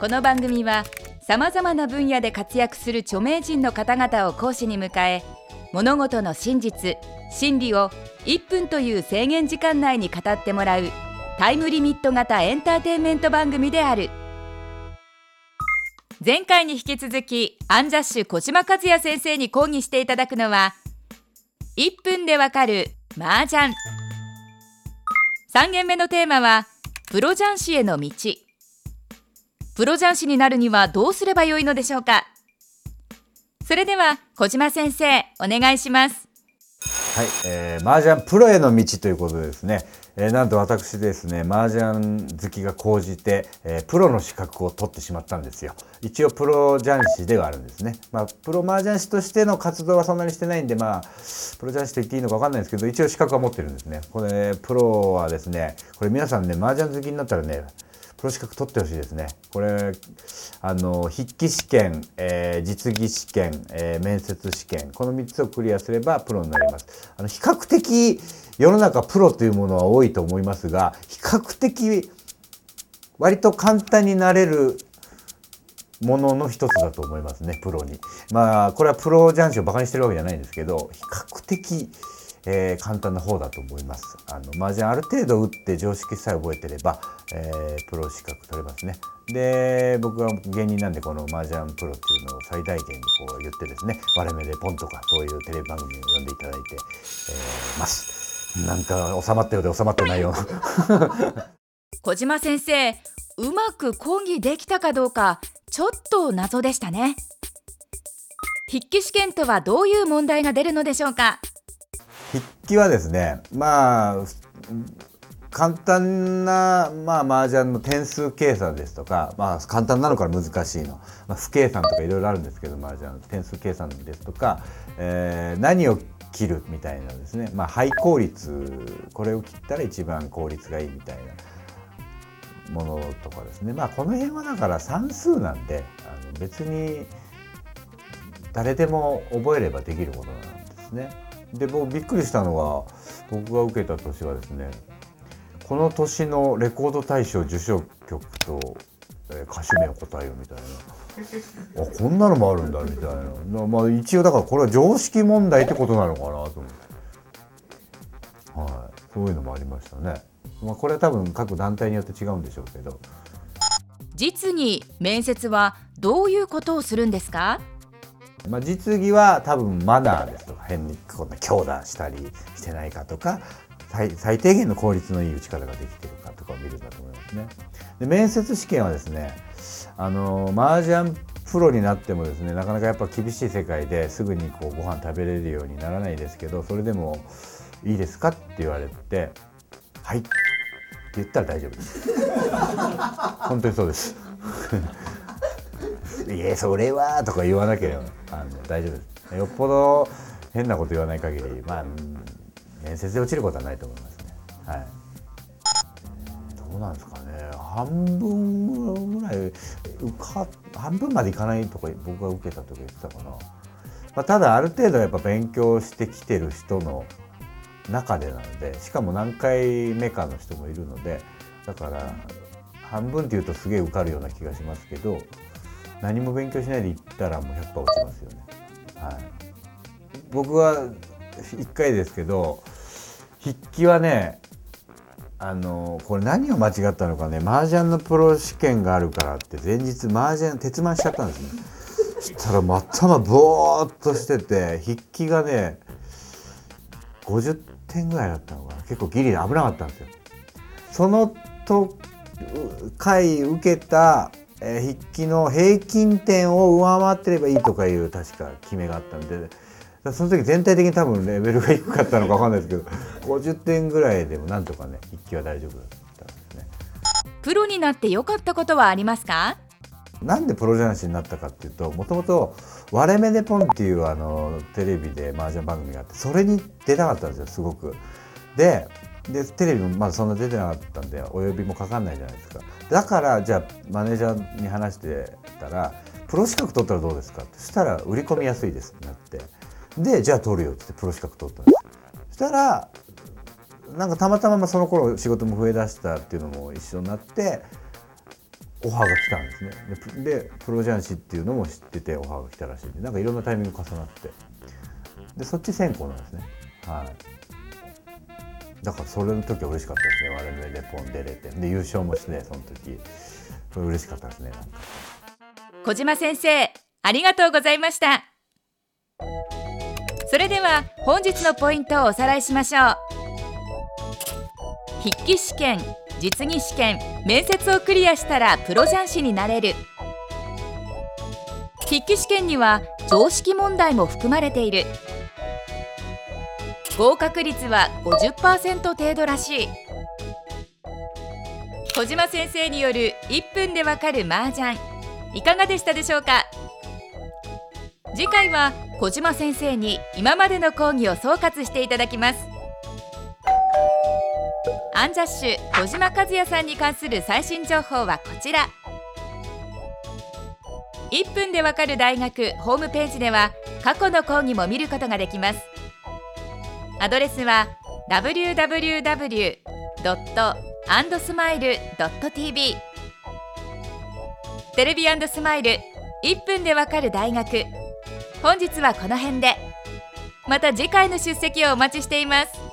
この番組はさまざまな分野で活躍する著名人の方々を講師に迎え物事の真実真理を1分という制限時間内に語ってもらうタイムリミット型エンターテインメント番組である。前回に引き続きアンジャッシュ小島和也先生に講義していただくのは1分でわかる麻雀。3限目のテーマはプロ雀士への道。プロ雀士になるにはどうすればよいのでしょうか？それでは小島先生お願いします。はい、えー、麻雀プロへの道ということでですね、えー、なんと私ですね麻雀好きが高じて、えー、プロの資格を取ってしまったんですよ。一応プロ雀士ではあるんですね。まあプロ麻雀師としての活動はそんなにしてないんでまあプロ雀士と言っていいのか分かんないですけど一応資格は持ってるんですね。これプロはですねこれ皆さんね麻雀好きになったらねプロ資格取ってほしいですね。これあの筆記試験、えー、実技試験、えー、面接試験この3つをクリアすればプロになります。あの比較的世の中プロというものは多いと思いますが比較的割と簡単になれるものの一つだと思いますねプロに。まあこれはプロ雀士をバカにしてるわけじゃないんですけど比較的えー、簡単な方だと思います。あの麻雀ある程度打って常識さえ覚えてれば、えー、プロ資格取れますね。で僕は芸人なんでこの麻雀プロっていうのを最大限にこう言ってですね割れ目でポンとかそういうテレビ番組を読んでいただいて、えー、ます。なんか収まったようで収まってないよ。小島先生うまく講義できたかどうかちょっと謎でしたね。筆記試験とはどういう問題が出るのでしょうか？筆記はですねまあ簡単な、まあ、麻雀の点数計算ですとか、まあ、簡単なのから難しいの、まあ、不計算とかいろいろあるんですけど麻雀点数計算ですとか、えー、何を切るみたいなですね、まあ、ハイ効率これを切ったら一番効率がいいみたいなものとかですね。まあこの辺はだから算数なんであの別に誰でも覚えればできることなんですね。で僕びっくりしたのは僕が受けた年はですねこの年のレコード大賞受賞曲と、えー、歌手名を答えようみたいな。あこんなのもあるんだみたいなまあ一応だからこれは常識問題ってことなのかなと思って、はい、そういうのもありましたね。まあ、これは多分各団体によって違うんでしょうけど。実に面接はどういうことをするんですか？まあ、実技は多分マナーですと変にこんな強打したりしてないかとか最最低限の効率のいい打ち方ができてるかとかを見るんだと思いますね。で面接試験はですねあの麻雀プロになってもですねなかなかやっぱ厳しい世界ですぐにこうご飯食べれるようにならないですけどそれでも「いいですか?」って言われて「はい」って言ったら大丈夫です。本当にそうです いやそれはとか言わなければあの大丈夫ですよっぽど変なこと言わない限りまあ面接で落ちることはないと思いますね。はい。どうなんですかね。半分ぐらい受か半分までいかないとか僕が受けた時言ってたかな、まあ、ただある程度やっぱ勉強してきてる人の中でなのでしかも何回目かの人もいるのでだから半分っていうとすげえ受かるような気がしますけど何も勉強しないで行ったらもう100%落ちますよね。はい、僕は1回ですけど筆記はねあのこれ何を間違ったのかね麻雀のプロ試験があるからって前日麻雀鉄腕しちゃったんですね。そしたら頭ボーっとしてて筆記がね50点ぐらいだったのかな結構ギリで危なかったんですよ。そのと回受けたえー、筆記の平均点を上回ってればいいとかいう確か決めがあったんでその時全体的に多分レベルが低かったのか分かんないですけど50点ぐらいでもなんとかね筆記は大丈夫だったんですね。プロになって良かったことはありますか？なんでプロ雀士になったかっていうともともと「割れ目でポン」っていうあのテレビで麻雀番組があってそれに出たかったんですよすごく。ででテレビもまだそんな出てなかったんでお呼びもかかんないじゃないですかだからじゃあマネージャーに話してたらプロ資格取ったらどうですかってそしたら売り込みやすいですってなってでじゃあ取るよってプロ資格取ったんですそしたらなんかたまたまその頃仕事も増えだしたっていうのも一緒になってオファーが来たんですね。でプロ雀士っていうのも知っててオファーが来たらしいんでなんかいろんなタイミング重なって。でそっち先行なんですね。はい。だからそれの時は嬉しかったですね。我々レポン出れて。で優勝もしてその時。これ嬉しかったですねなんか。小島先生ありがとうございました。それでは本日のポイントをおさらいしましょう。筆記試験実技試験面接をクリアしたらプロ雀士になれる。筆記試験には常識問題も含まれている。合格率は50%程度らしい。小島先生による1分でわかる麻雀いかがでしたでしょうか？次回は小島先生に今までの講義を総括していただきます。アンジャッシュ小島和也さんに関する最新情報はこちら。1分でわかる大学ホームページでは過去の講義も見ることができます。アドレスは www.andsmile.tv テレビスマイル1分でわかる大学本日はこの辺で。また次回の出席をお待ちしています。